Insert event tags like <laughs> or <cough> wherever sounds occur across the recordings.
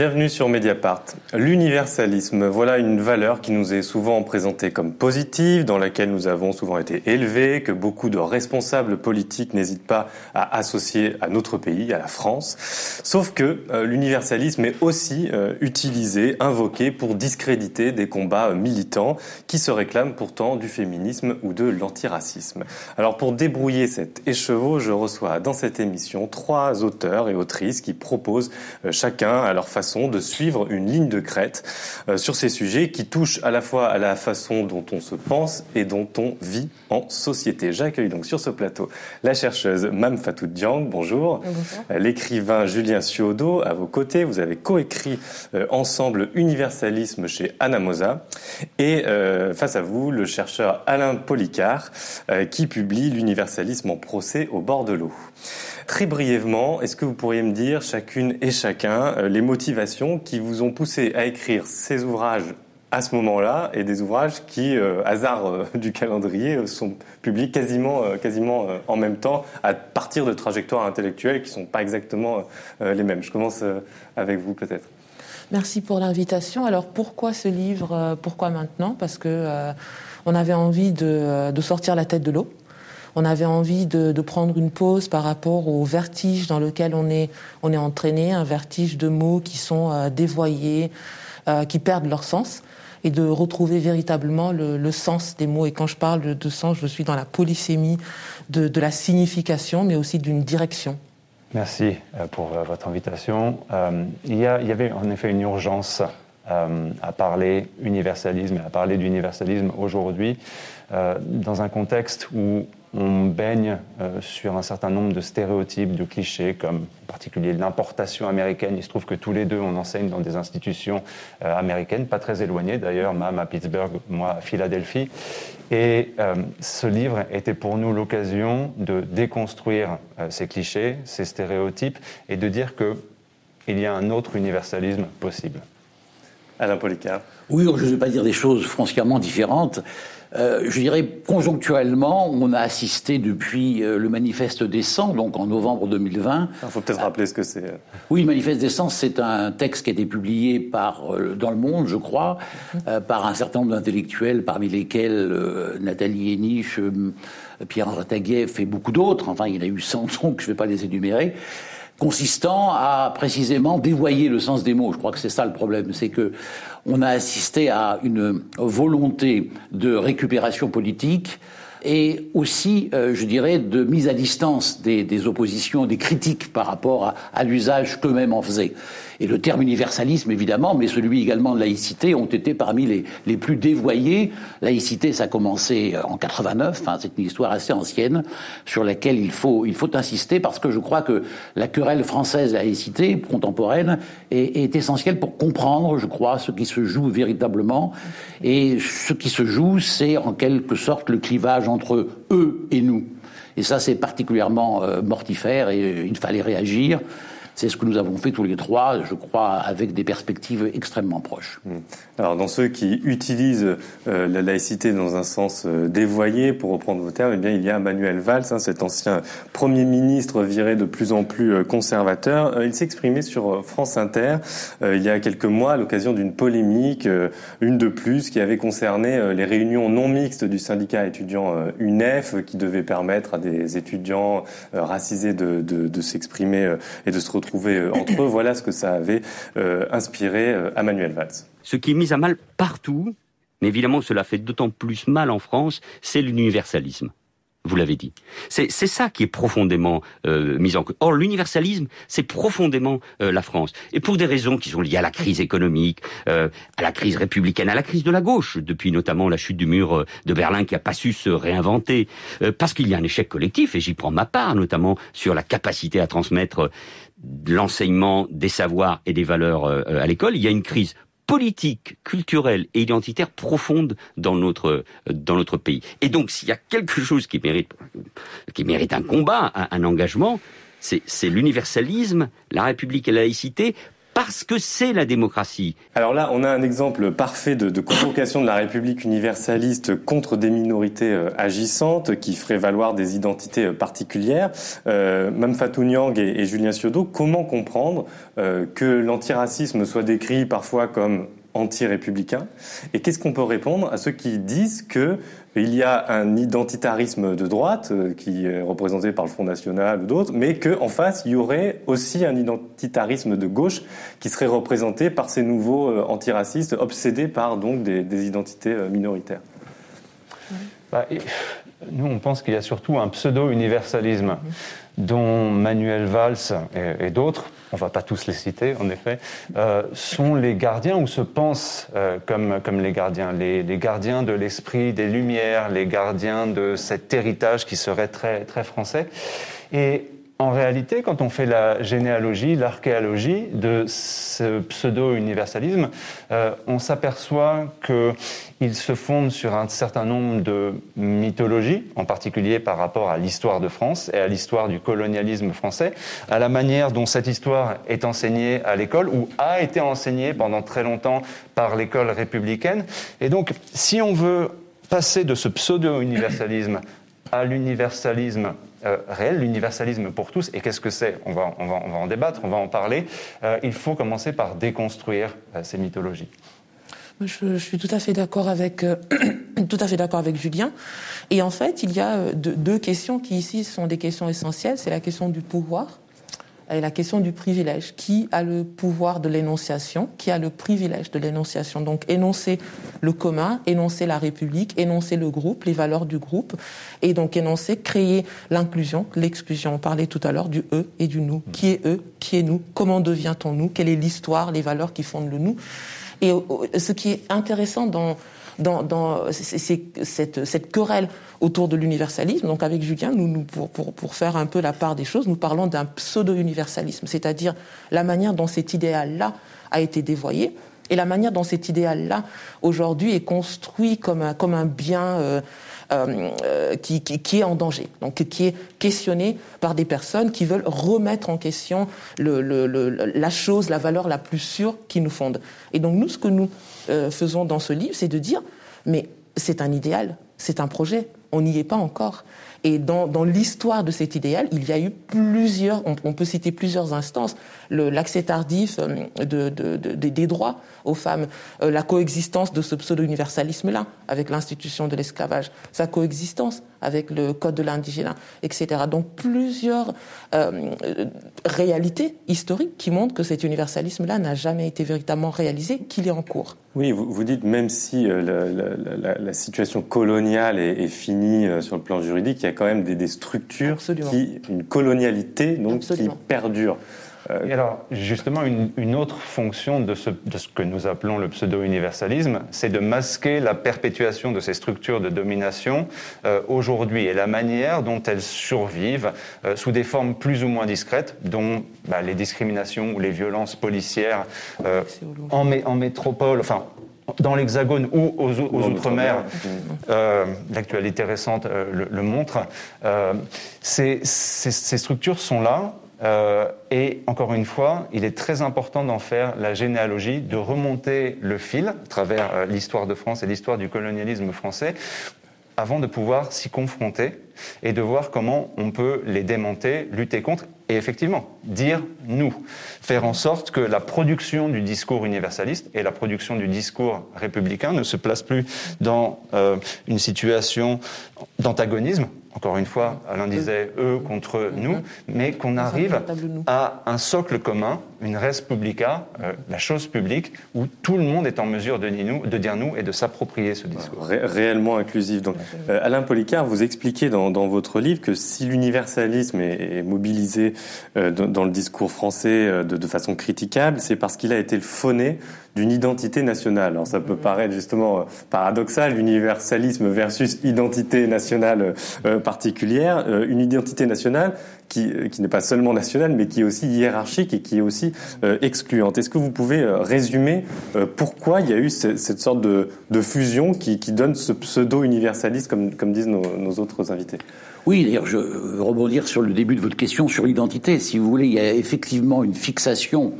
Bienvenue sur Mediapart. L'universalisme, voilà une valeur qui nous est souvent présentée comme positive, dans laquelle nous avons souvent été élevés, que beaucoup de responsables politiques n'hésitent pas à associer à notre pays, à la France. Sauf que euh, l'universalisme est aussi euh, utilisé, invoqué pour discréditer des combats militants qui se réclament pourtant du féminisme ou de l'antiracisme. Alors pour débrouiller cet écheveau, je reçois dans cette émission trois auteurs et autrices qui proposent euh, chacun à leur façon de suivre une ligne de crête euh, sur ces sujets qui touchent à la fois à la façon dont on se pense et dont on vit en société. J'accueille donc sur ce plateau la chercheuse Mam Fatou Diang, bonjour. Euh, l'écrivain Julien Ciodo à vos côtés. Vous avez coécrit euh, ensemble Universalisme chez Anamosa. Et face à vous, le chercheur Alain Policard qui publie L'universalisme en procès au bord de l'eau. Très brièvement, est-ce que vous pourriez me dire, chacune et chacun, euh, les motivations qui vous ont poussé à écrire ces ouvrages à ce moment-là et des ouvrages qui, euh, hasard euh, <laughs> du calendrier, sont publiés quasiment, quasiment en même temps à partir de trajectoires intellectuelles qui ne sont pas exactement les mêmes. Je commence avec vous peut-être. Merci pour l'invitation. Alors pourquoi ce livre Pourquoi maintenant? Parce que on avait envie de, de sortir la tête de l'eau on avait envie de, prendre une pause par rapport au vertige dans lequel on est, on est entraîné, un vertige de mots qui sont euh, dévoyés, euh, qui perdent leur sens, et de retrouver véritablement le, sens des mots. Et quand je parle de, sens, je suis dans la polysémie de, la signification, mais aussi d'une direction. Merci euh, pour votre invitation. il, y avait en effet une urgence à parler universalisme à parler d'universalisme aujourd'hui dans un contexte où on baigne euh, sur un certain nombre de stéréotypes, de clichés, comme en particulier l'importation américaine. Il se trouve que tous les deux, on enseigne dans des institutions euh, américaines, pas très éloignées d'ailleurs, même à Pittsburgh, moi à Philadelphie. Et euh, ce livre était pour nous l'occasion de déconstruire ces clichés, ces stéréotypes, et de dire qu'il y a un autre universalisme possible. Alain Policard. Oui, je ne vais pas dire des choses foncièrement différentes. Euh, je dirais conjoncturellement, on a assisté depuis euh, le manifeste des 100, donc en novembre 2020. Il faut peut-être rappeler ce que c'est. Oui, le manifeste des 100, c'est un texte qui a été publié par, euh, dans le monde, je crois, par un certain nombre d'intellectuels, parmi lesquels Nathalie Henich, Pierre Taguieff et beaucoup d'autres. Enfin, il y en a eu 100 <laughs> donc je ne vais pas les énumérer consistant à précisément dévoyer le sens des mots. Je crois que c'est ça le problème, c'est que on a assisté à une volonté de récupération politique et aussi, euh, je dirais, de mise à distance des, des oppositions, des critiques par rapport à, à l'usage qu'eux-mêmes en faisaient. Et le terme universalisme, évidemment, mais celui également de laïcité, ont été parmi les, les plus dévoyés. Laïcité, ça a commencé euh, en 89, enfin, c'est une histoire assez ancienne, sur laquelle il faut, il faut insister, parce que je crois que la querelle française, la laïcité contemporaine, est, est essentielle pour comprendre, je crois, ce qui se joue véritablement. Et ce qui se joue, c'est en quelque sorte le clivage entre eux et nous. Et ça, c'est particulièrement euh, mortifère et euh, il fallait réagir. C'est ce que nous avons fait tous les trois, je crois, avec des perspectives extrêmement proches. Hmm. Alors, dans ceux qui utilisent euh, la laïcité dans un sens euh, dévoyé, pour reprendre vos termes, eh bien, il y a Manuel Valls, hein, cet ancien Premier ministre viré de plus en plus euh, conservateur. il s'est exprimé sur France Inter il y a quelques mois à l'occasion d'une polémique, une de plus, qui avait concerné les réunions non mixtes du syndicat étudiant UNEF, qui devait permettre à des étudiants racisés de, de, de s'exprimer et de se euh, entre eux. Voilà ce que ça avait euh, inspiré euh, à Manuel Valls. Ce qui est mis à mal partout, mais évidemment cela fait d'autant plus mal en France, c'est l'universalisme. Vous l'avez dit. C'est ça qui est profondément mis en cause. Or, l'universalisme, c'est profondément la France. Et pour des raisons qui sont liées à la crise économique, à la crise républicaine, à la crise de la gauche, depuis notamment la chute du mur de Berlin qui a pas su se réinventer, parce qu'il y a un échec collectif, et j'y prends ma part, notamment sur la capacité à transmettre l'enseignement des savoirs et des valeurs euh, à l'école, il y a une crise politique, culturelle et identitaire profonde dans notre euh, dans notre pays. Et donc, s'il y a quelque chose qui mérite qui un combat, un, un engagement, c'est l'universalisme, la République et la laïcité, parce que c'est la démocratie. Alors là, on a un exemple parfait de, convocation de la République universaliste contre des minorités euh, agissantes qui feraient valoir des identités euh, particulières. Euh, Mme Fatou Nyang et, et, Julien Ciodo, comment comprendre euh, que l'antiracisme soit décrit parfois comme anti-républicain Et qu'est-ce qu'on peut répondre à ceux qui disent que il y a un identitarisme de droite euh, qui est représenté par le Front National ou d'autres, mais qu'en face, il y aurait aussi un identitarisme de gauche qui serait représenté par ces nouveaux euh, antiracistes obsédés par donc des, des identités euh, minoritaires? Bah, nous, on pense qu'il y a surtout un pseudo-universalisme dont Manuel Valls et, et d'autres, on ne va pas tous les citer en effet, euh, sont les gardiens ou se pensent euh, comme, comme les gardiens, les, les gardiens de l'esprit des Lumières, les gardiens de cet héritage qui serait très, très français. Et en réalité, quand on fait la généalogie, l'archéologie de ce pseudo-universalisme, euh, on s'aperçoit qu'il se fonde sur un certain nombre de mythologies, en particulier par rapport à l'histoire de France et à l'histoire du colonialisme français, à la manière dont cette histoire est enseignée à l'école ou a été enseignée pendant très longtemps par l'école républicaine. Et donc, si on veut passer de ce pseudo-universalisme à l'universalisme euh, réel, l'universalisme pour tous. Et qu'est-ce que c'est? On va, on, va, on va en débattre, on va en parler. Euh, il faut commencer par déconstruire euh, ces mythologies. Je, suis tout à fait d'accord avec <clears throat> tout à fait d'accord avec Julien. Et en fait, il y a deux questions qui ici sont des questions essentielles. C'est la question du pouvoir et la question du privilège. Qui a le pouvoir de l'énonciation? Qui a le privilège de l'énonciation? Donc énoncer le commun, énoncer la République, énoncer le groupe, les valeurs du groupe, et donc énoncer, créer l'inclusion, l'exclusion. On parlait tout à l'heure du eux et du nous. Qui est eux Qui est nous Comment devient-on nous Quelle est l'histoire, les valeurs qui fondent le nous Et ce qui est intéressant dans dans, dans cette, cette, querelle autour de l'universalisme. Donc avec Julien, nous, nous pour, pour, pour, faire un peu la part des choses, nous parlons d'un pseudo-universalisme, c'est-à-dire la manière dont cet idéal-là a été dévoyé et la manière dont cet idéal-là aujourd'hui est construit comme un, comme un bien euh, euh, qui, qui, qui, est en danger, donc qui est questionné par des personnes qui veulent remettre en question le, le, le, la chose, la valeur la plus sûre qui nous fonde. Et donc nous, ce que nous euh, faisons dans ce livre, c'est de dire, mais c'est un idéal, c'est un projet, on n'y est pas encore. Et dans, dans l'histoire de cet idéal, il y a eu plusieurs, on, peut citer plusieurs instances, l'accès tardif euh, de, de, de, des droits aux femmes, euh, la coexistence de ce pseudo-universalisme-là avec l'institution de l'esclavage, sa coexistence avec le code de l'indigénat, etc. Donc plusieurs euh, réalités historiques qui montrent que cet universalisme-là n'a jamais été véritablement réalisé, qu'il est en cours. Oui, vous, vous dites même si euh, la, la, la, situation coloniale est, est, finie euh, sur le plan juridique, il y a quand même des, des structures Absolument. qui, une colonialité donc Absolument. qui perdure. Euh, Et alors, justement, une, une autre fonction de ce, de ce, que nous appelons le pseudo-universalisme, c'est de masquer la perpétuation de ces structures de domination euh, aujourd'hui et la manière dont elles survivent euh, sous des formes plus ou moins discrètes, dont bah, les discriminations ou les violences policières euh, en, mé en métropole, enfin dans l'Hexagone ou aux, aux Outre-mer, euh, l'actualité récente euh, le, le, montre, euh, ces, ces, ces, structures sont là. Euh, et encore une fois, il est très important d'en faire la généalogie, de remonter le fil à travers euh, l'histoire de France et l'histoire du colonialisme français avant de pouvoir s'y confronter et de voir comment on peut les démonter, lutter contre et effectivement dire nous, faire en sorte que la production du discours universaliste et la production du discours républicain ne se place plus dans euh, une situation d'antagonisme. Encore une fois, Alain disait eux contre nous, mais qu'on arrive à un socle commun, une res publica, euh, la chose publique, où tout le monde est en mesure de dire nous, de dire nous et de s'approprier ce discours. Ré réellement inclusif. Donc, euh, Alain Policard, vous expliquez dans, dans, votre livre que si l'universalisme est, est, mobilisé euh, dans, dans, le discours français euh, de, de façon critiquable, c'est parce qu'il a été le fauné d'une identité nationale. Alors ça peut paraître justement paradoxal, universalisme versus identité nationale euh, particulière, euh, une identité nationale qui, qui n'est pas seulement nationale, mais qui est aussi hiérarchique et qui est aussi euh, excluante. Est-ce que vous pouvez résumer pourquoi il y a eu cette, cette sorte de, de fusion qui, qui, donne ce pseudo-universalisme, comme, comme disent nos, nos autres invités? Oui, d'ailleurs, je veux rebondir sur le début de votre question sur l'identité. Si vous voulez, il y a effectivement une fixation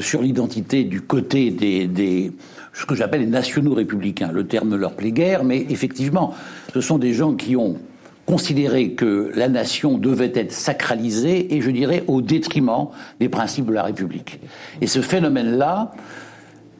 sur l'identité du côté des, ce que j'appelle les nationaux républicains. Le terme leur plaît guère, mais effectivement, ce sont des gens qui ont considéré que la nation devait être sacralisée et je dirais au détriment des principes de la République. Et ce phénomène-là,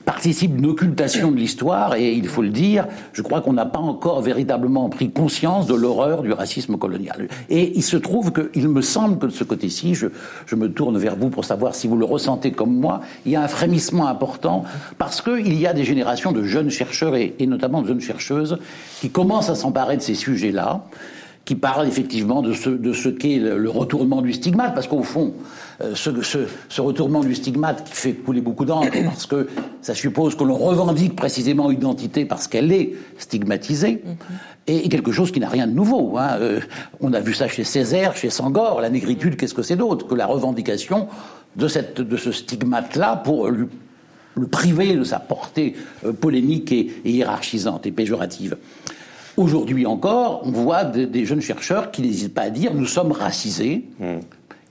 participe d'une occultation de l'histoire et il faut le dire, je crois qu'on n'a pas encore véritablement pris conscience de l'horreur du racisme colonial. Et il se trouve qu'il me semble que de ce côté-ci, je, je, me tourne vers vous pour savoir si vous le ressentez comme moi, il y a un frémissement important parce qu'il y a des générations de jeunes chercheurs et, et notamment de jeunes chercheuses qui commencent à s'emparer de ces sujets-là qui parlent effectivement de ce, de ce qu'est le, retournement du stigmate, parce qu'au fond, euh, ce, ce, ce, retournement du stigmate qui fait couler beaucoup d'encre, <coughs> parce que ça suppose que l'on revendique précisément une identité parce qu'elle est stigmatisée, et, quelque chose qui n'a rien de nouveau. Hein. Euh, on a vu ça chez Césaire, chez Sangor, la négritude, qu'est-ce que c'est d'autre que la revendication de, cette, de ce stigmate-là pour lui, le priver de sa portée euh, polémique et, et hiérarchisante et péjorative? Aujourd'hui encore, on voit des, des, jeunes chercheurs qui n'hésitent pas à dire nous sommes racisés. Mmh.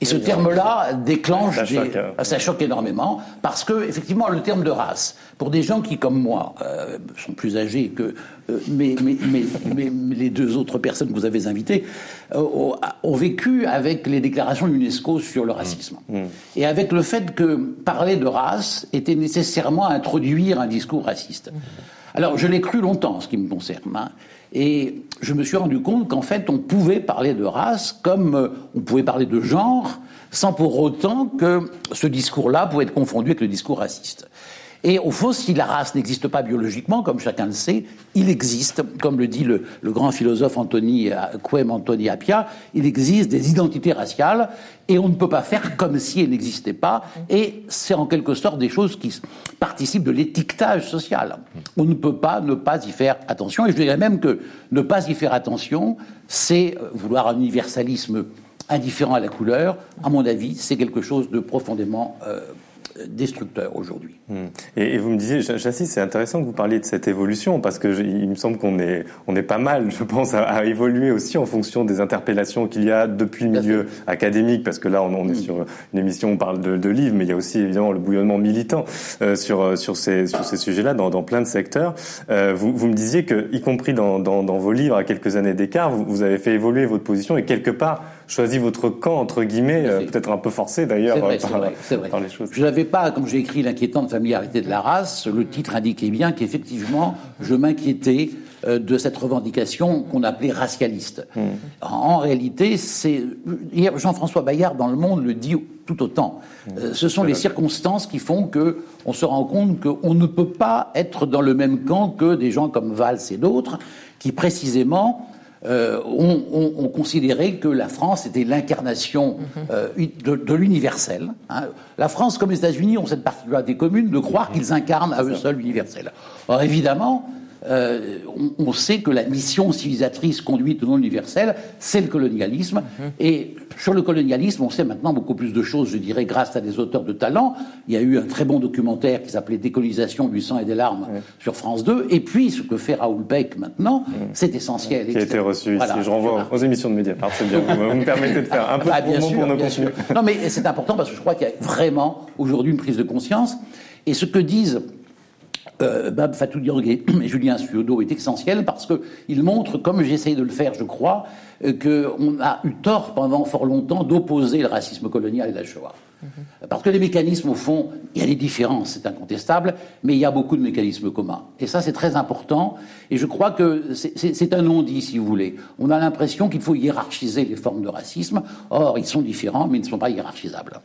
Et ce terme-là déclenche, ça, des, choque, hein. ça choque énormément, parce que effectivement, le terme de race, pour des gens qui, comme moi, euh, sont plus âgés que euh, mais, mais, mais, mais, les deux autres personnes que vous avez invitées, euh, ont vécu avec les déclarations de l'UNESCO sur le racisme. Mmh. Mmh. Et avec le fait que parler de race était nécessairement introduire un discours raciste. Mmh. Alors, je l'ai cru longtemps, ce qui me concerne. Hein. Et je me suis rendu compte qu'en fait, on pouvait parler de race comme euh, on pouvait parler de genre, sans pour autant que ce discours-là pouvait être confondu avec le discours raciste. Et au fond, si la race n'existe pas biologiquement, comme chacun le sait, il existe, comme le dit le, grand philosophe Anthony Quem Anthony Appia, il existe des identités raciales et on ne peut pas faire comme si elles n'existaient pas. Et c'est en quelque sorte des choses qui participent de l'étiquetage social. On ne peut pas ne pas y faire attention. Et je dirais même que ne pas y faire attention, c'est vouloir un universalisme indifférent à la couleur. À mon avis, c'est quelque chose de profondément euh, destructeur aujourd'hui. Hmm. Et, vous me disiez, j'insiste, c'est intéressant que vous parliez de cette évolution parce que je, il me semble qu'on est, on est pas mal, je pense, à, à, évoluer aussi en fonction des interpellations qu'il y a depuis le milieu académique, parce que là, on, on est hmm. sur une émission, on parle de, de, livres, mais il y a aussi évidemment le bouillonnement militant euh, sur euh, sur ces sur ces sujets-là dans, dans, plein de secteurs. Euh, vous, vous me disiez que, y compris dans, dans, dans vos livres, à quelques années d'écart, vous, vous avez fait évoluer votre position et quelque part choisi votre camp entre guillemets, euh, peut-être un peu forcé d'ailleurs <laughs> par, par, les choses. Je n'avais pas, comme j'ai écrit l'inquiétante familiarité de la race, le titre indiquait bien qu'effectivement je m'inquiétais euh, de cette revendication qu'on appelait racialiste. Mmh. En, en, réalité, c'est Jean-François Bayard dans Le Monde le dit tout autant. Mmh. Euh, ce sont les circonstances qui font que on se rend compte qu'on ne peut pas être dans le même camp que des gens comme Valls et d'autres qui précisément euh, ont, on, on, considéré que la France était l'incarnation euh, de, de l'universel. Hein. La France, comme les États-Unis, ont cette particularité commune de croire qu'ils incarnent à eux seuls l'universel. Or, évidemment, euh, on, on, sait que la mission civilisatrice conduite au nom universel, c'est le colonialisme. Mm -hmm. Et sur le colonialisme, on sait maintenant beaucoup plus de choses, je dirais, grâce à des auteurs de talent. Il y a eu un très bon documentaire qui s'appelait Décolonisation du sang et des larmes mmh. sur France 2. Et puis, ce que fait Raoul Beck maintenant, mmh. c'est essentiel. Qui a été reçu voilà. ici. Je renvoie voilà. aux émissions de Mediapart. C'est bien. vous, me permettez de faire un peu ah, de sûr, pour nos contenus. Non, mais c'est important parce que je crois qu'il y a vraiment aujourd'hui une prise de conscience. Et ce que disent euh, Bab Fatou Diorgue <clears throat> et Julien Suodo est essentiel parce qu'il montre, comme j'essaye de le faire, je crois, euh, qu'on a eu tort pendant fort longtemps d'opposer le racisme colonial et la Shoah. Mm -hmm. Parce que les mécanismes, au fond, il y a des différences, c'est incontestable, mais il y a beaucoup de mécanismes communs. Et ça, c'est très important. Et je crois que c'est un non-dit, si vous voulez. On a l'impression qu'il faut hiérarchiser les formes de racisme. Or, ils sont différents, mais ils ne sont pas hiérarchisables.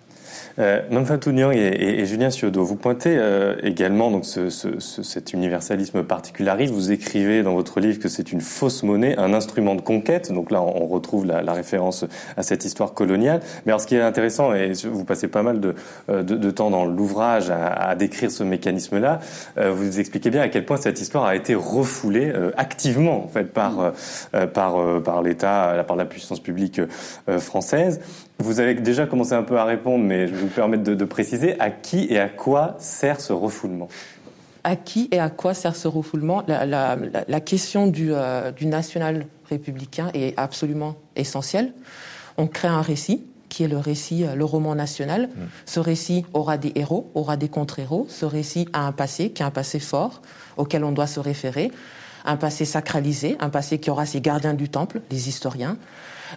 Euh, Mamfatou Niang et, et, Julien Ciodo, vous pointez euh, également donc ce, ce, ce, cet universalisme particulariste. Vous écrivez dans votre livre que c'est une fausse monnaie, un instrument de conquête. Donc là, on, retrouve la, la, référence à cette histoire coloniale. Mais alors, ce qui est intéressant, et vous passez pas mal de, euh, de, de temps dans l'ouvrage à, à, décrire ce mécanisme-là, euh, vous expliquez bien à quel point cette histoire a été refoulée euh, activement en fait par euh, par par l'État, par la puissance publique française. Vous avez déjà commencé un peu à répondre, mais je vais vous permettre de, de préciser à qui et à quoi sert ce refoulement à qui et à quoi sert ce refoulement? La, la, la, question du, euh, du national républicain est absolument essentielle. On crée un récit qui est le récit, le roman national. Mm. Ce récit aura des héros, aura des contre-héros. Ce récit a un passé, qui est un passé fort, auquel on doit se référer. Un passé sacralisé, un passé qui aura ses gardiens du temple, les historiens.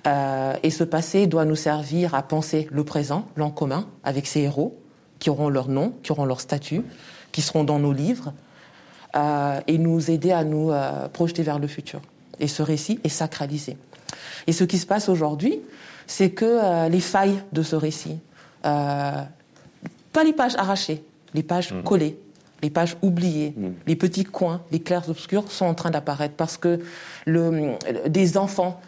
Euh, et ce passé doit nous servir à penser le présent, l'en commun, avec ces héros qui auront leur nom, qui auront leur statut, qui seront dans nos livres, euh, et nous aider à nous euh, projeter vers le futur. Et ce récit est sacralisé. Et ce qui se passe aujourd'hui, c'est que les failles de ce récit, pas les pages arrachées, les pages mmh. collées, les pages oubliées, mmh. les petits coins, les clairs obscurs sont en train d'apparaître parce que le, des enfants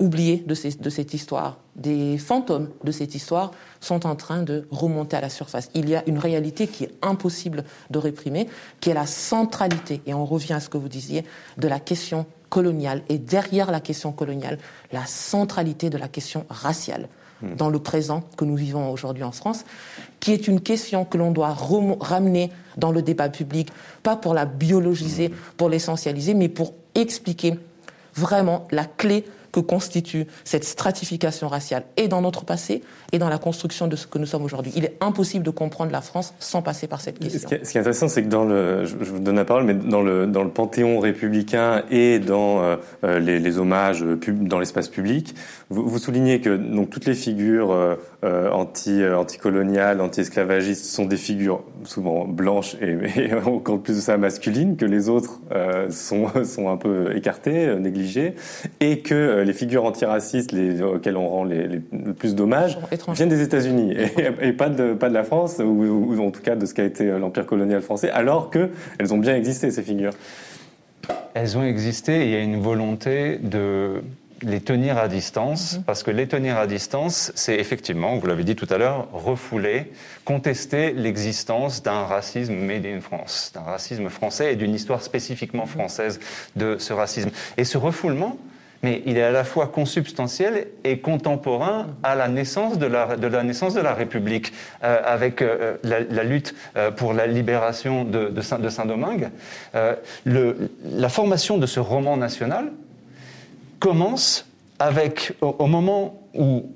oubliés de, de, cette histoire, des fantômes de cette histoire sont en train de remonter à la surface. Il y a une réalité qui est impossible de réprimer, qui est la centralité, et on revient à ce que vous disiez, de la question coloniale, et derrière la question coloniale, la centralité de la question raciale hmm. dans le présent que nous vivons aujourd'hui en France, qui est une question que l'on doit ramener dans le débat public, pas pour la biologiser, hmm. pour l'essentialiser, mais pour expliquer vraiment la clé que constitue cette stratification raciale et dans notre passé et dans la construction de ce que nous sommes aujourd'hui. Il est impossible de comprendre la France sans passer par cette question. Ce qui est, intéressant, c'est que dans le, je, vous donne la parole, mais dans le, dans le panthéon républicain et dans euh, euh, les, les, hommages dans l'espace public, vous, vous, soulignez que donc toutes les figures euh, euh anti anticoloniales, anti-esclavagistes sont des figures souvent blanches et, <laughs> et, encore plus de ça masculines, que les autres sont <laughs> sont un peu écartées, négligées, et que les figures antiracistes, les, auxquelles on rend les, les, le plus d'hommages, viennent des États-Unis et, pas de pas de la France ou, ou, en tout cas de ce qu'a été l'empire colonial français, alors que elles ont bien existé ces figures. Elles ont existé. Et il y a une volonté de les tenir à distance, mhm. parce que les tenir à distance, c'est effectivement, vous l'avez dit tout à l'heure, refouler, contester l'existence d'un racisme made in France, d'un racisme français et d'une histoire spécifiquement mhm. française de ce racisme. Et ce refoulement, mais il est à la fois consubstantiel et contemporain à la naissance de la, de la naissance de la République, euh, avec euh, la, lutte euh, pour la libération de, de Saint-Domingue. la formation de ce roman national commence avec, au, moment où,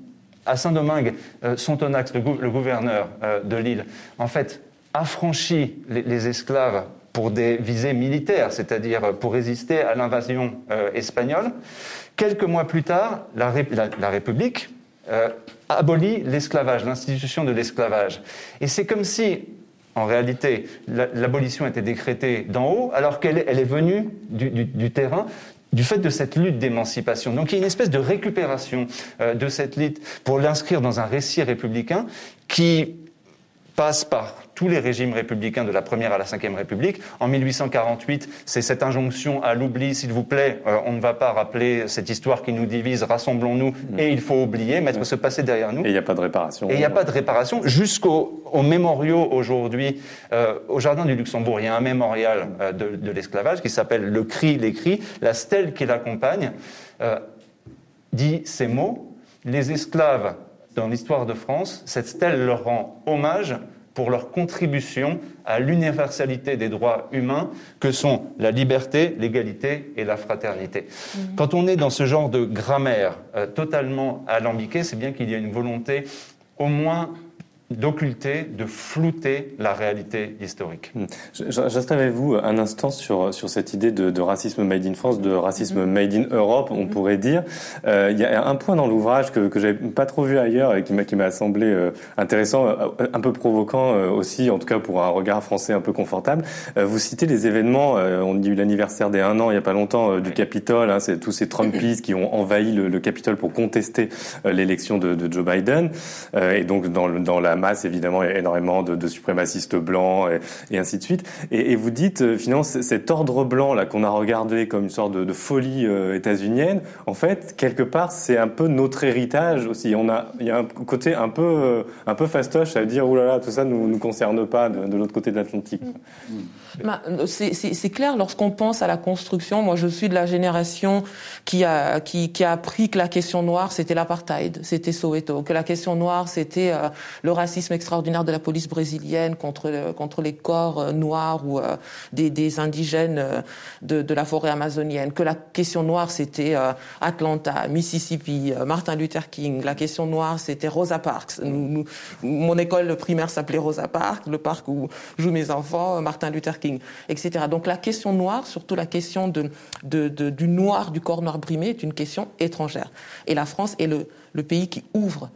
à Saint-Domingue, Sontonax, le, le gouverneur de l'île, en fait, affranchit les, esclaves pour des visées militaires, c'est-à-dire pour résister à l'invasion euh, espagnole. Quelques mois plus tard, la, la, République euh, abolit l'esclavage, l'institution de l'esclavage. Et c'est comme si, en réalité, l'abolition était décrétée d'en haut, alors qu'elle elle est venue du, du, terrain du fait de cette lutte d'émancipation. Donc il y a une espèce de récupération euh, de cette lutte pour l'inscrire dans un récit républicain qui passe par tous les régimes républicains de la première à la cinquième République. En 1848, c'est cette injonction à l'oubli, s'il vous plaît, euh, on ne va pas rappeler cette histoire qui nous divise, rassemblons-nous, mm. et il faut oublier, mettre ce passé derrière nous. Et il n'y a pas de réparation. Et il n'y a pas de réparation, jusqu'au au mémoriaux aujourd'hui, euh, au Jardin du Luxembourg, il y a un mémorial euh, de, de l'esclavage qui s'appelle Le cri, l'écrit, la stèle qui l'accompagne dit ces mots, les esclaves dans l'histoire de France, cette stèle leur rend hommage pour leur contribution à l'universalité des droits humains que sont la liberté, l'égalité et la fraternité. Mmh. Quand on est dans ce genre de grammaire euh, totalement alambiquée, c'est bien qu'il y a une volonté au moins d'occulter, de flouter la réalité historique. Hmm. J'installe avec vous un instant sur, sur cette idée de, de, racisme made in France, de racisme hmm. made in Europe, on hmm. pourrait dire. Euh, il y a un point dans l'ouvrage que, que j'avais pas trop vu ailleurs et qui m'a, qui m'a semblé euh, intéressant, euh, un peu provoquant euh, aussi, en tout cas pour un regard français un peu confortable. vous citez les événements, on dit l'anniversaire des un an, il y a pas longtemps, du Capitole, hein, c'est tous ces Trumpistes qui ont envahi le, le Capitole pour contester l'élection de, de, Joe Biden. et donc dans, dans la masse, évidemment, énormément de, de suprémacistes blancs et, ainsi de suite. Et, vous dites, euh, finalement, cet ordre blanc là qu'on a regardé comme une sorte de, folie euh, états-unienne, en fait, quelque part, c'est un peu notre héritage aussi. On a, il y a un côté un peu, euh, un peu fastoche à dire, oulala, tout ça ne nous, nous concerne pas de, l'autre côté de l'Atlantique. Mmh. Bah, c'est clair, lorsqu'on pense à la construction, moi je suis de la génération qui a, qui a appris que la question noire c'était l'apartheid, c'était Soweto, que la question noire c'était le racisme extraordinaire de la police brésilienne contre, contre les corps noirs ou des, des, indigènes de, de, la forêt amazonienne, que la question noire c'était Atlanta, Mississippi, Martin Luther King, la question noire c'était Rosa Parks. mon école primaire s'appelait Rosa Parks, le parc où jouent mes enfants, Martin Luther King, etc. Donc la question noire, surtout la question du noir, du corps noir brimé, est une question étrangère. Et la France est le pays qui ouvre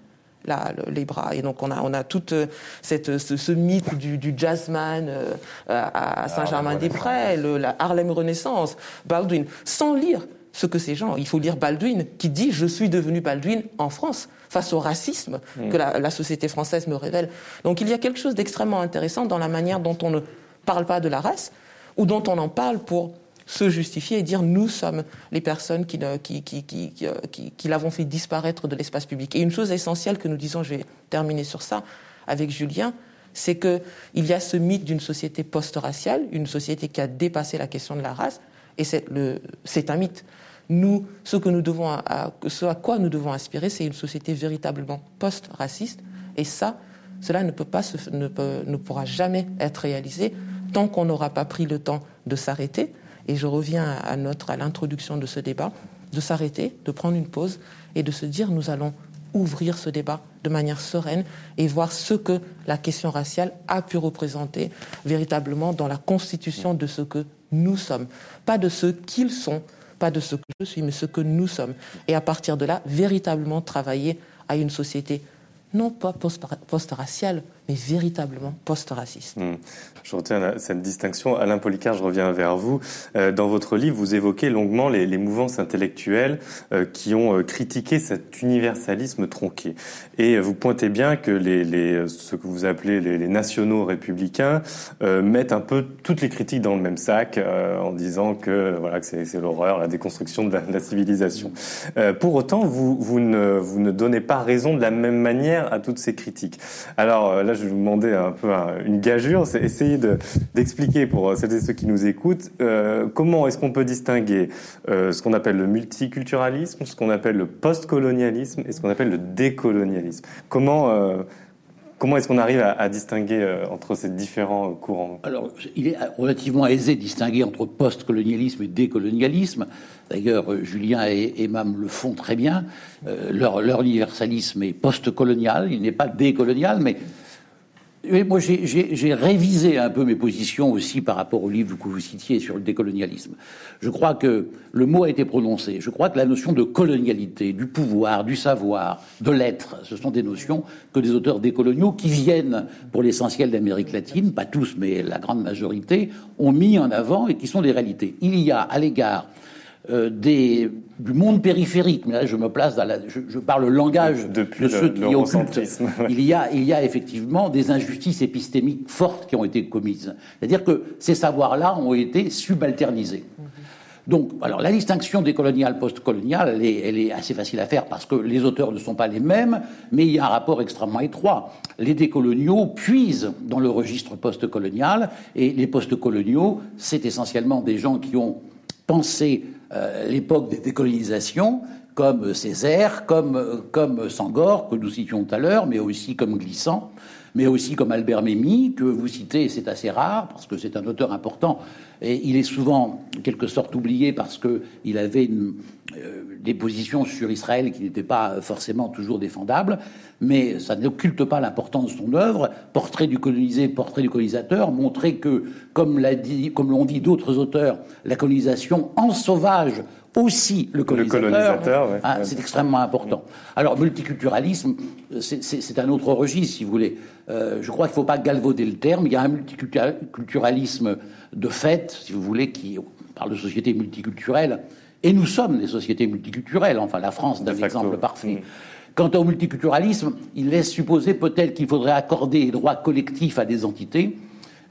les bras. Et donc on a, on a tout euh, cette, ce, mythe du, du jazzman euh, à ah, Saint-Germain-des-Prés, la Harlem Renaissance, Baldwin, sans lire ce que ces gens, il faut lire Baldwin, qui dit je suis devenu Baldwin en France face au racisme mm. que la, la, société française me révèle. Donc il y a quelque chose d'extrêmement intéressant dans la manière dont on ne parle pas de la race ou dont on en parle pour se justifier et dire nous sommes les personnes qui, qui, qui, qui, qui l'avons fait disparaître de l'espace public. Et une chose essentielle que nous disons, je vais terminer sur ça avec Julien, c'est qu'il y a ce mythe d'une société post-raciale, une société qui a dépassé la question de la race, et c'est un mythe. Nous, ce, que nous devons, à, ce à quoi nous devons aspirer, c'est une société véritablement post-raciste, et ça, cela ne, peut pas ne, peut, ne pourra jamais être réalisé tant qu'on n'aura pas pris le temps de s'arrêter, et je reviens à, notre, à l'introduction de ce débat, de s'arrêter, de prendre une pause et de se dire nous allons ouvrir ce débat de manière sereine et voir ce que la question raciale a pu représenter véritablement dans la constitution de ce que nous sommes. Pas de ce qu'ils sont, pas de ce que je suis, mais ce que nous sommes. Et à partir de là, véritablement travailler à une société non pas post-raciale, mais véritablement post-raciste. Hmm. Je retiens cette distinction. Alain Policard, je reviens vers vous. Euh, dans votre livre, vous évoquez longuement les, les mouvances intellectuelles euh, qui ont euh, critiqué cet universalisme tronqué. Et vous pointez bien que les, ce que vous appelez les, nationaux républicains mettent un peu toutes les critiques dans le même sac en disant que voilà que c'est l'horreur, la déconstruction de la, de la civilisation. pour autant, vous, vous, ne, vous ne donnez pas raison de la même manière à toutes ces critiques. Alors là, je vais vous demander un peu une gageure, c'est essayer d'expliquer pour celles et ceux qui nous écoutent euh, comment est-ce qu'on peut distinguer euh, ce qu'on appelle le multiculturalisme, ce qu'on appelle le postcolonialisme et ce qu'on appelle le décolonialisme. Comment euh, Comment est-ce qu'on arrive à, distinguer entre ces différents courants? Alors, il est relativement aisé de distinguer entre postcolonialisme et décolonialisme. D'ailleurs, Julien et, et le font très bien. leur universalisme est postcolonial, il n'est pas décolonial, mais moi, j'ai révisé un peu mes positions aussi par rapport au livre que vous citiez sur le décolonialisme. Je crois que le mot a été prononcé. Je crois que la notion de colonialité, du pouvoir, du savoir, de l'être, ce sont des notions que des auteurs décoloniaux qui viennent pour l'essentiel d'Amérique latine, pas tous, mais la grande majorité, ont mis en avant et qui sont des réalités. Il y a à l'égard euh, des, du monde périphérique. Mais là, je me place dans la, je, parle le langage Depuis de ceux qui occultent. Il y a, il y a effectivement des injustices épistémiques fortes qui ont été commises. C'est-à-dire que ces savoirs-là ont été subalternisés. Donc, alors la distinction des coloniales post-coloniales, elle est, elle est, assez facile à faire parce que les auteurs ne sont pas les mêmes, mais il y a un rapport extrêmement étroit. Les décoloniaux puisent dans le registre post-colonial et les post-coloniaux, c'est essentiellement des gens qui ont pensé l'époque des décolonisations, comme Césaire, comme, comme Sangor, que nous citions tout à l'heure, mais aussi comme Glissant, mais aussi comme Albert Memmi, que vous citez, c'est assez rare, parce que c'est un auteur important, et il est souvent, en quelque sorte, oublié parce qu'il avait euh, des positions sur Israël qui n'étaient pas forcément toujours défendables, mais ça n'occulte pas l'importance de son œuvre. Portrait du colonisé, portrait du colonisateur, montrer que, comme l'ont dit, dit d'autres auteurs, la colonisation en sauvage aussi le colonisateur. Ah, c'est extrêmement important. Alors, multiculturalisme, c'est un autre registre, si vous voulez. Euh, je crois qu'il ne faut pas galvauder le terme. Il y a un multiculturalisme de fait, si vous voulez, qui parle de société multiculturelle. Et nous sommes des sociétés multiculturelles. Enfin, la France est un exemple parfait. Mm. Quant au multiculturalisme, il laisse supposer peut-être qu'il faudrait accorder des droits collectifs à des entités,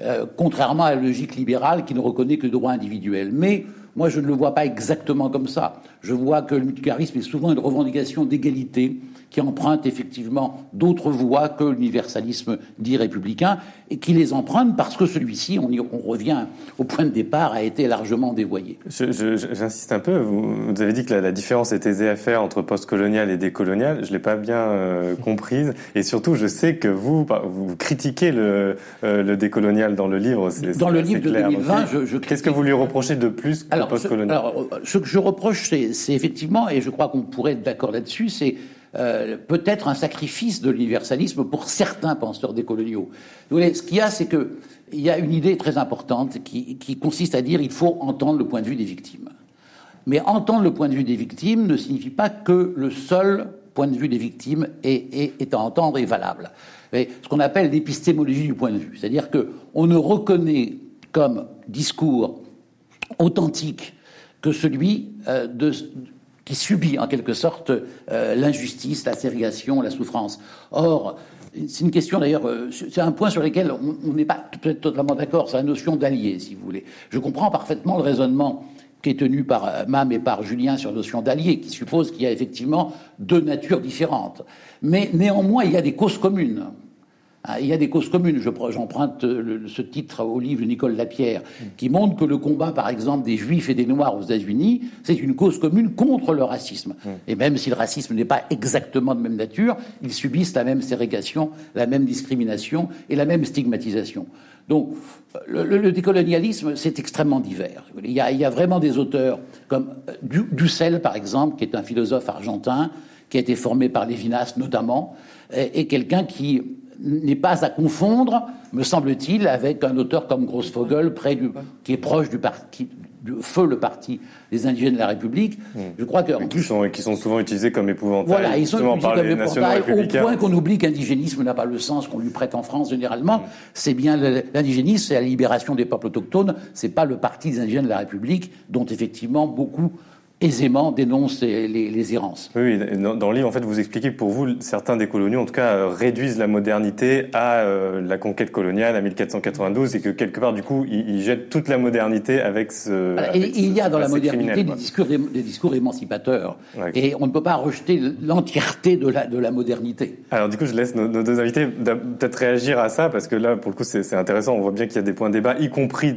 euh, contrairement à la logique libérale qui ne reconnaît que le droit individuel. Mais moi, je ne le vois pas exactement comme ça. Je vois que le multiculturalisme est souvent une revendication d'égalité qui empruntent effectivement d'autres voies que l'universalisme dit républicain, et qui les empruntent parce que celui-ci, on, on, revient au point de départ, a été largement dévoyé. J'insiste un peu, vous, vous, avez dit que la, la, différence était aisée à faire entre postcolonial et décolonial, je ne l'ai pas bien euh, comprise, et surtout je sais que vous, vous critiquez le, euh, le décolonial dans le livre. Dans le livre de 2020, je, je Qu'est-ce que vous lui reprochez de plus que alors, postcolonial? Alors, ce que je reproche, c'est effectivement, et je crois qu'on pourrait être d'accord là-dessus, c'est euh, peut-être un sacrifice de l'universalisme pour certains penseurs décoloniaux. Ce qu'il y a, c'est que il y a une idée très importante qui, consiste à dire il faut entendre le point de vue des victimes. Mais entendre le point de vue des victimes ne signifie pas que le seul point de vue des victimes est, est, à entendre et valable. Ce qu'on appelle l'épistémologie du point de vue, c'est-à-dire que on ne reconnaît comme discours authentique que celui euh, de, qui subit en quelque sorte euh, l'injustice, la ségrégation, la souffrance. Or, c'est une question d'ailleurs, euh, c'est un point sur lequel on n'est pas totalement d'accord, c'est la notion d'allié, si vous voulez. Je comprends parfaitement le raisonnement qui est tenu par euh, Mam et par Julien sur la notion d'allié, qui suppose qu'il y a effectivement deux natures différentes. Mais néanmoins, il y a des causes communes. Ah, il y a des causes communes. J'emprunte ce titre au livre de Nicole Lapierre, qui montre que le combat, par exemple, des Juifs et des Noirs aux États-Unis, c'est une cause commune contre le racisme. Mm. Et même si le racisme n'est pas exactement de même nature, ils subissent la même ségrégation, la même discrimination et la même stigmatisation. Donc, le, le décolonialisme, c'est extrêmement divers. Il y, a, il y, a, vraiment des auteurs comme euh, Dussel, par exemple, qui est un philosophe argentin, qui a été formé par Lévinas notamment, et, et quelqu'un qui n'est pas à confondre, me semble-t-il, avec un auteur comme Grossfogel, près du, qui est proche du parti, du feu le parti des indigènes de la République. Mmh. Je crois que plus, sont, qui sont souvent utilisés comme épouvantails. Voilà, ils sont utilisés comme épouvantails au point qu'on oublie qu'indigénisme n'a pas le sens qu'on lui prête en France généralement. Mmh. C'est bien l'indigénisme, c'est la libération des peuples autochtones. C'est pas le parti des indigènes de la République dont effectivement beaucoup aisément dénonce les, les, errances. Oui, dans, le livre, en fait, vous expliquez que pour vous, certains des coloniaux, en tout cas, euh, réduisent la modernité à euh, la conquête coloniale, à 1492, et que quelque part, du coup, ils, ils jettent toute la modernité avec ce. Il y a dans la modernité des discours, des, des, discours émancipateurs, ouais. et on ne peut pas rejeter l'entièreté de la, de la modernité. Alors, du coup, je laisse nos, nos deux invités peut-être réagir à ça, parce que là, pour le coup, c'est intéressant. On voit bien qu'il y a des points de débat, y compris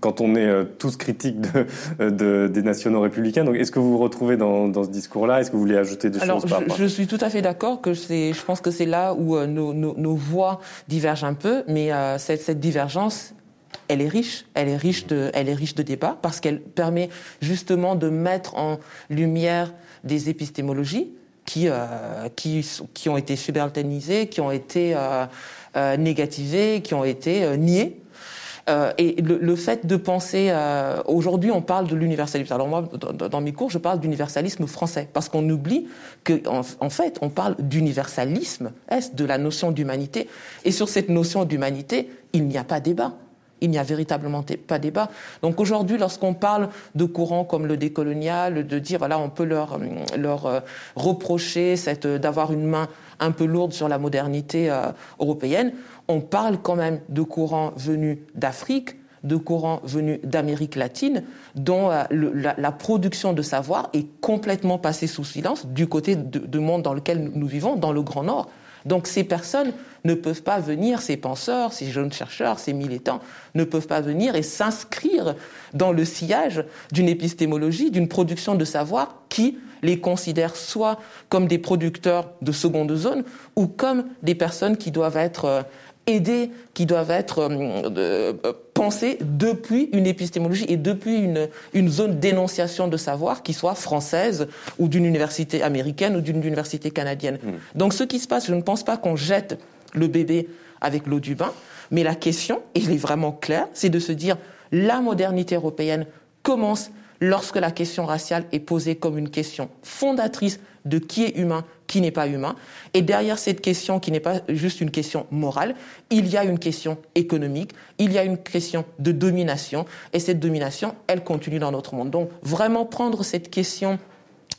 quand on est euh, tous critiques de, de, des nationaux républicains. Donc, est-ce que vous vous retrouvez dans, dans ce discours-là? Est-ce que vous voulez ajouter des Alors, choses par je, je suis tout à fait d'accord que c'est. Je pense que c'est là où euh, nos, nos, nos, voix divergent un peu, mais euh, cette, cette divergence, elle est riche, elle est riche de, elle est riche de débats parce qu'elle permet justement de mettre en lumière des épistémologies qui, euh, qui, qui ont été subalternisées, qui ont été euh, euh, négatisées, qui ont été euh, niées. Euh, et le, le, fait de penser, euh, aujourd'hui on parle de l'universalisme. Alors moi, dans, dans, mes cours, je parle d'universalisme français, parce qu'on oublie qu'en en fait, on parle d'universalisme, est de la notion d'humanité. Et sur cette notion d'humanité, il n'y a pas débat il n'y a véritablement pas débat. Donc aujourd'hui, lorsqu'on parle de courants comme le décolonial, de dire voilà, on peut leur leur euh, reprocher d'avoir une main un peu lourde sur la modernité euh, européenne, on parle quand même de courants venus d'Afrique, de courants venus d'Amérique latine, dont euh, la, la, production de savoir est complètement passée sous silence du côté du monde dans lequel nous vivons, dans le Grand Nord. Donc ces personnes ne peuvent pas venir, ces penseurs, ces jeunes chercheurs, ces militants, ne peuvent pas venir et s'inscrire dans le sillage d'une épistémologie, d'une production de savoir qui les considère soit comme des producteurs de seconde zone ou comme des personnes qui doivent être aidées, qui doivent être euh, pensées depuis une épistémologie et depuis une, une zone d'énonciation de savoir qui soit française ou d'une université américaine ou d'une université canadienne. Mmh. Donc ce qui se passe, je ne pense pas qu'on jette le bébé avec l'eau du bain, mais la question, et elle est vraiment claire, c'est de se dire la modernité européenne commence lorsque la question raciale est posée comme une question fondatrice de qui est humain, qui n'est pas humain. Et derrière cette question, qui n'est pas juste une question morale, il y a une question économique, il y a une question de domination, et cette domination, elle continue dans notre monde. Donc vraiment prendre cette question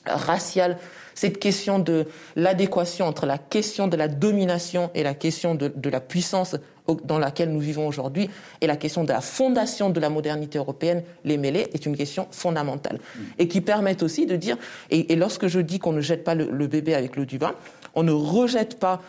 raciale, cette question de l'adéquation entre la question de la domination et la question de, de la puissance dans laquelle nous vivons aujourd'hui et la question de la fondation de la modernité européenne, les mêler, est une question fondamentale. Et qui permet aussi de dire, et, lorsque je dis qu'on ne jette pas le, bébé avec l'eau du bain, on ne rejette pas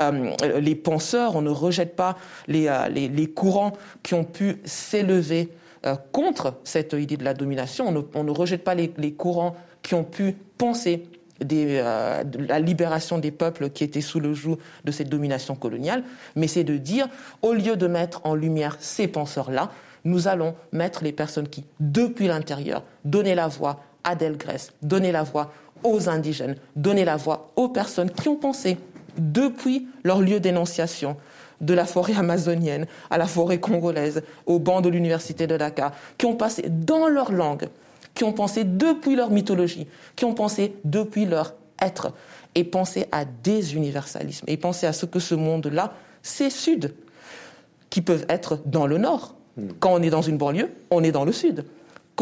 euh, les penseurs, on ne rejette pas les, euh, les, courants qui ont pu s'élever euh, contre cette idée de la domination, on ne, rejette pas les, courants qui ont pu penser de la libération des peuples qui étaient sous le joug de cette domination coloniale, mais c'est de dire, au lieu de mettre en lumière ces penseurs-là, nous allons mettre les personnes qui, depuis l'intérieur, donnaient la voix à Delgrès, donnaient la voix aux indigènes, donnaient la voix aux personnes qui ont pensé depuis leur lieu d'énonciation, de la forêt amazonienne à la forêt congolaise, au banc de l'université de Dakar, qui ont passé dans leur langue, qui ont pensé depuis leur mythologie, qui ont pensé depuis leur être, et pensé à des universalismes, et pensé à ce que ce monde-là, c'est sud, qui peuvent être dans le nord. Hmm. Quand on est dans une banlieue, on est dans le sud.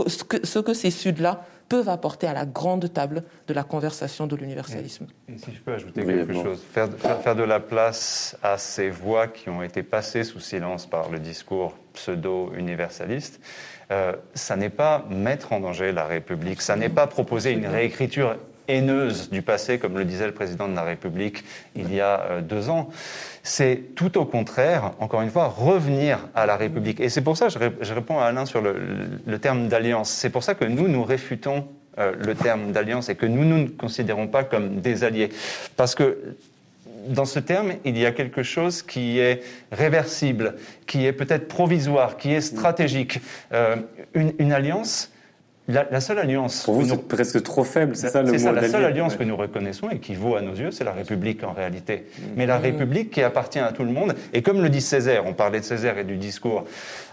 Ce que ces suds-là peuvent apporter à la grande table de la conversation de l'universalisme. Et, si je peux ajouter quelque chose, faire, faire, de la place à ces voix qui ont été passées sous silence par le discours pseudo-universaliste, euh, ça n'est pas mettre en danger la République, ça n'est pas proposer une réécriture haineuse du passé, comme le disait le président de la République il y a euh, deux ans. C'est tout au contraire, encore une fois, revenir à la République. Et c'est pour ça que je, réponds à Alain sur le, terme d'alliance. C'est pour ça que nous, nous réfutons euh, le terme d'alliance et que nous, nous ne considérons pas comme des alliés. Parce que dans ce terme, il y a quelque chose qui est réversible, qui est peut-être provisoire, qui est stratégique. Euh, une, une alliance, la, seule alliance. Pour vous, c'est presque trop faible, c'est ça le C'est ça, la seule alliance que nous reconnaissons et qui vaut à nos yeux, c'est la République en réalité. Mais la mmh. République qui appartient à tout le monde, et comme le dit Césaire, on parlait de Césaire et du discours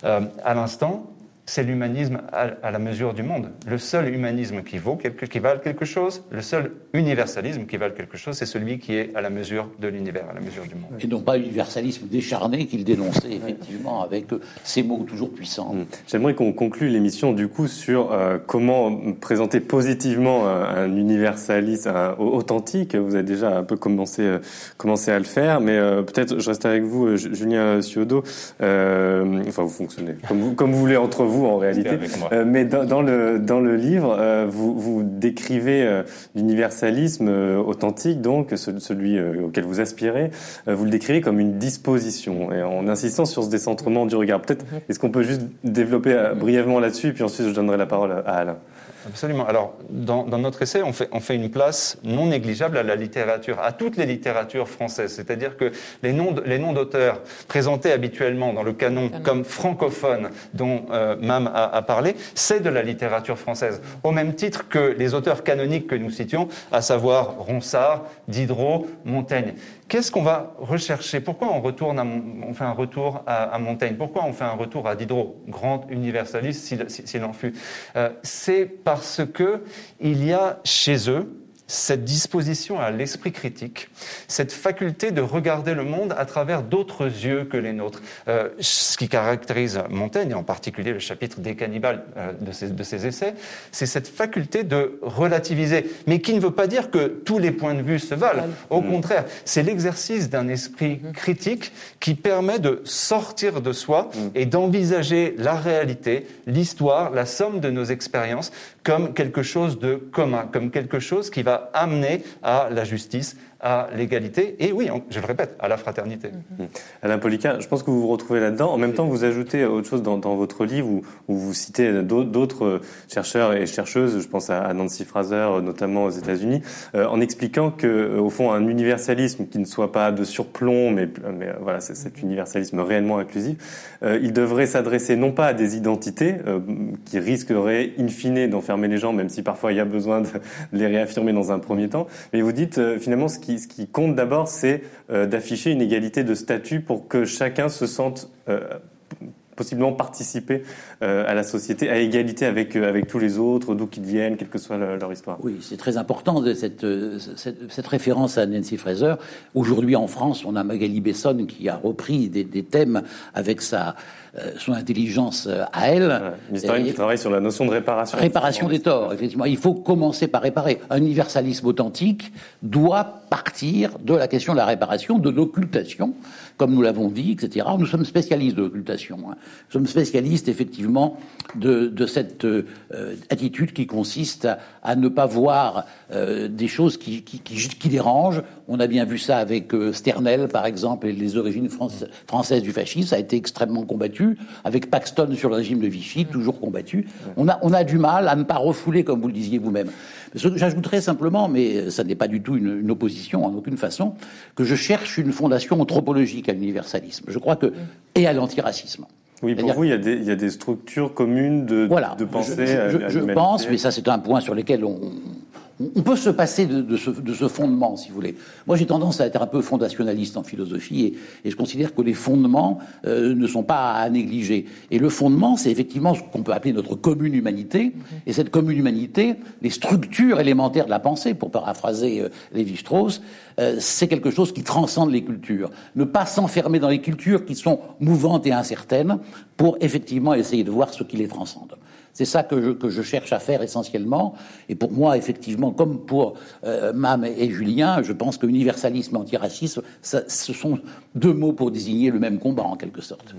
euh, à l'instant, c'est l'humanisme à, la mesure du monde. Le seul humanisme qui, vaut quelque, qui vale quelque chose, le seul universalisme qui vale quelque chose, c'est celui qui est à la mesure de l'univers, à la mesure du monde. Et non pas l'universalisme décharné qu'il dénonçait effectivement avec ces mots toujours puissants. Mm. J'aimerais qu'on conclue l'émission du coup sur euh, comment présenter positivement euh, un, universalisme authentique. Vous avez déjà un peu commencé, euh, commencé à le faire, mais peut-être je reste avec vous, Julien Ciodo. enfin, vous fonctionnez comme vous, comme vous voulez entre vous vous en réalité. Euh, mais dans, le, dans le livre, euh, vous, vous décrivez euh, l'universalisme authentique, donc celui auquel vous aspirez, vous le décrivez comme une disposition. Et en insistant sur ce décentrement du regard, peut-être mhm. est-ce qu'on peut juste développer brièvement là-dessus, puis ensuite je donnerai la parole à Alain. Absolument. Alors, dans, notre essai, on fait, on fait, une place non négligeable à la littérature, à toutes les littératures françaises. C'est-à-dire que les noms, les noms d'auteurs présentés habituellement dans le canon comme francophones, dont euh, Mam a, a, parlé, c'est de la littérature française. Au même titre que les auteurs canoniques que nous citions, à savoir Ronsard, Diderot, Montaigne. Qu'est-ce qu'on va rechercher? Pourquoi on, retourne on fait un retour à, Montaigne? Pourquoi on fait un retour à Diderot, grand universaliste s'il en fut? Euh, C'est parce que il y a chez eux cette disposition à l'esprit critique, cette faculté de regarder le monde à travers d'autres yeux que les nôtres. Euh, ce qui caractérise Montaigne, et en particulier le chapitre des cannibales euh, de, ses, de, ses, essais, c'est cette faculté de relativiser, mais qui ne veut pas dire que tous les points de vue se valent. Au mm. contraire, c'est l'exercice d'un esprit mm. critique qui permet de sortir de soi mm. et d'envisager la réalité, l'histoire, la somme de nos expériences comme quelque chose de commun, comme quelque chose qui va amener à la justice, à l'égalité et oui, je le répète, à la fraternité. Mmh. Alain Poliquin, je pense que vous vous retrouvez là-dedans. En même temps, vous ajoutez autre chose dans, votre livre où, vous citez d'autres chercheurs et chercheuses, je pense à Nancy Fraser, notamment aux États-Unis, euh, en expliquant que, euh, au fond, un universalisme qui ne soit pas de surplomb, mais, mais euh, voilà, c'est cet universalisme réellement inclusif, il devrait s'adresser non pas à des identités qui risqueraient, in fine, d'enfermer les gens, même si parfois il y a besoin de <laughs> les réaffirmer dans un premier temps, mais vous dites finalement ce qui ce qui compte d'abord, c'est euh, d'afficher une égalité de statut pour que chacun se sente euh, possiblement participer euh, à la société à égalité avec, avec tous les autres, d'où qu'ils viennent, quelle que soit leur, histoire. Oui, c'est très important de cette, cette, référence à Nancy Fraser. Aujourd'hui en France, on a Magali Besson qui a repris des, des thèmes avec sa, son intelligence à elle. Une historienne qui travaille sur la notion de réparation. Réparation des torts, effectivement. Il faut commencer par réparer. Un universalisme authentique doit partir de la question de la réparation, de l'occultation, comme nous l'avons dit, etc. Nous sommes spécialistes de l'occultation. Hein. Nous sommes spécialistes, effectivement, de, cette euh, attitude qui consiste à, ne pas voir euh, des choses qui, dérangent. On a bien vu ça avec euh, Sternel, par exemple, et les origines françaises du fascisme. Ça a été extrêmement combattu. Avec Paxton sur le régime de Vichy, toujours combattu. On a, on a du mal à ne pas refouler, comme vous le disiez vous-même. J'ajouterais simplement, mais ça n'est pas du tout une, une, opposition en aucune façon, que je cherche une fondation anthropologique à l'universalisme. Je crois que et à l'antiracisme. Oui, pour vous, il y, a des, il y, a des, structures communes de, voilà, de pensée. Je, je, je pense, mais ça c'est un point sur lequel on, on peut se passer de, ce, fondement, si vous voulez. Moi, j'ai tendance à être un peu fondationaliste en philosophie, et, je considère que les fondements euh, ne sont pas à négliger. Et le fondement, c'est effectivement ce qu'on peut appeler notre commune humanité. Et cette commune humanité, les structures élémentaires de la pensée, pour paraphraser euh, Lévi-Strauss, euh, c'est quelque chose qui transcende les cultures. Ne pas s'enfermer dans les cultures qui sont mouvantes et incertaines, pour effectivement essayer de voir ce qui les transcende. C'est ça que je, cherche à faire essentiellement. Et pour moi, effectivement, comme pour euh, Mam et Julien, je pense que universalisme et antiracisme, ce sont deux mots pour désigner le même combat, en quelque sorte.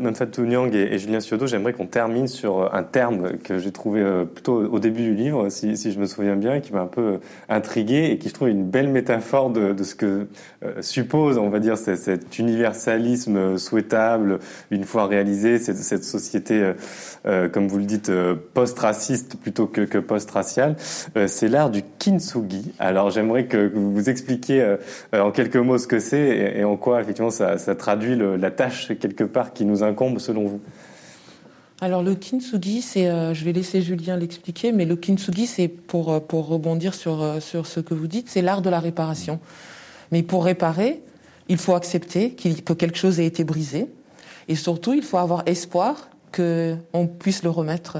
Manfatou Nyang et, Julien Ciodo, j'aimerais qu'on termine sur euh, un terme que j'ai trouvé euh, plutôt au début du livre, si, je me souviens bien, et qui m'a un peu euh, intrigué et qui je trouve une belle métaphore de, ce que suppose, on va dire, cet universalisme souhaitable une fois réalisé, cette, société, comme vous le dites, post-raciste plutôt que, que post-raciale. c'est l'art du kintsugi. Alors j'aimerais que, vous vous expliquiez en quelques mots ce que c'est et, et, en quoi effectivement ça, traduit la tâche quelque part qui nous selon vous? Alors le kintsugi, c'est, euh, je vais laisser Julien l'expliquer, mais le kintsugi, c'est pour euh, pour rebondir sur euh, sur ce que vous dites, c'est l'art de la réparation. Mais pour réparer, il faut accepter que quelque chose ait été brisé, et surtout, il faut avoir espoir que on puisse le remettre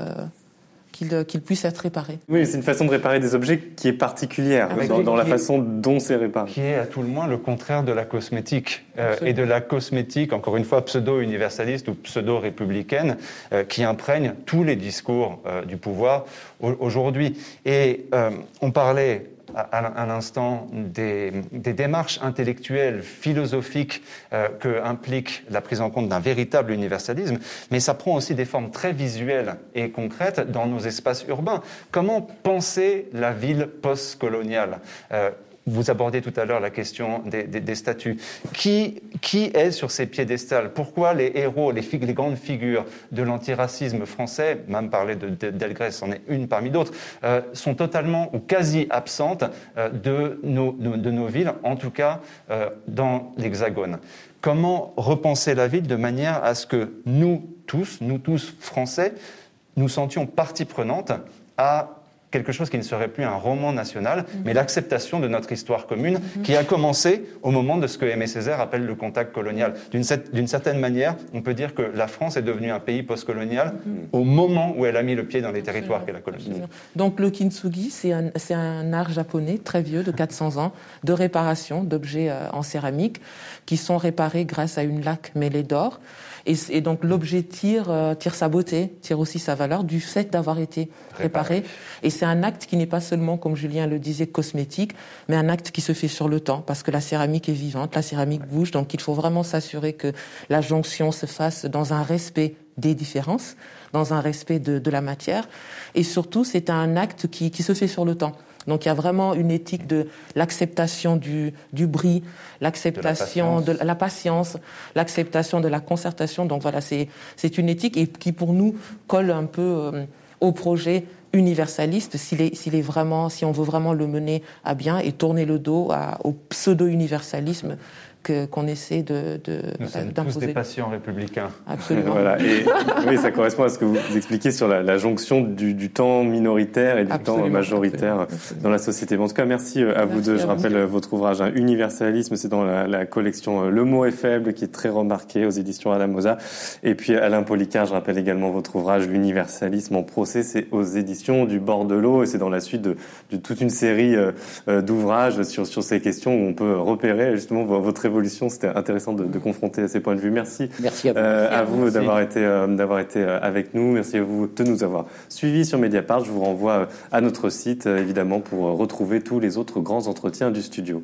qu'il puisse être réparé. Oui, c'est une façon de réparer des objets qui est particulière dans, la façon dont c'est réparé. Qui est à tout le moins le contraire de la cosmétique. Euh, et de la cosmétique, encore une fois, pseudo-universaliste ou pseudo-républicaine, euh, qui imprègne tous les discours du pouvoir aujourd'hui. Et on parlait à, l'instant des, démarches intellectuelles, philosophiques euh, que implique la prise en compte d'un véritable universalisme, mais ça prend aussi des formes très visuelles et concrètes dans nos espaces urbains. Comment penser la ville postcoloniale? Euh, vous abordez tout à l'heure la question des, statues. Qui, qui est sur ces piédestals? Pourquoi les héros, les, grandes figures de l'antiracisme français, même parler de, Delgrès, c'en est une parmi d'autres, euh, sont totalement ou quasi absentes euh, de, nos, de, nos, villes, en tout cas euh, dans l'Hexagone? Comment repenser la ville de manière à ce que nous tous, nous tous Français, nous sentions partie prenante à quelque chose qui ne serait plus un roman national, mhm. mais l'acceptation de notre histoire commune, mhm. qui a commencé au moment de ce que Aimé Césaire appelle le contact colonial. D'une certaine manière, on peut dire que la France est devenue un pays postcolonial mhm. au moment où elle a mis le pied dans les territoires qu'elle a colonisés. Donc le kintsugi, c'est un, un, art japonais très vieux, de 400 ans, de réparation d'objets euh, en céramique, qui sont réparés grâce à une laque mêlée d'or. Et, donc l'objet tire, euh, tire sa beauté, tire aussi sa valeur du fait d'avoir été réparé. Et c'est un acte qui n'est pas seulement, comme Julien le disait, cosmétique, mais un acte qui se fait sur le temps, parce que la céramique est vivante, la céramique bouge, donc il faut vraiment s'assurer que la jonction se fasse dans un respect des différences, dans un respect de, de la matière. Et surtout, c'est un acte qui, qui se fait sur le temps. Donc il y a vraiment une éthique de l'acceptation du, du bris, l'acceptation de, la patience, l'acceptation de la concertation. Donc voilà, c'est une éthique et qui pour nous colle un peu euh, au projet universaliste s'il est, s'il est vraiment, si on veut vraiment le mener à bien et tourner le dos au pseudo-universalisme qu'on essaie de, de Nous sommes tous des patients républicains. Absolument. voilà. Et, <laughs> oui, ça correspond à ce que vous expliquez sur la, la jonction du, du, temps minoritaire et du temps majoritaire dans la société. en tout cas, merci euh, à vous deux. Je rappelle euh, votre ouvrage hein, Universalisme, c'est dans la, la, collection euh, Le mot est faible, qui est très remarqué aux éditions Alamosa. Et puis Alain Policard, je rappelle également votre ouvrage L'universalisme en procès, c'est aux éditions du bord de l'eau et c'est dans la suite de, de toute une série d'ouvrages sur, sur ces questions où on peut repérer justement votre C'était intéressant de, de, confronter ces points de vue. Merci, Merci à vous, euh, vous d'avoir été, euh, d'avoir été euh, avec nous. Merci à vous de nous avoir suivis sur Mediapart. Je vous renvoie à notre site, évidemment, pour retrouver tous les autres grands entretiens du studio.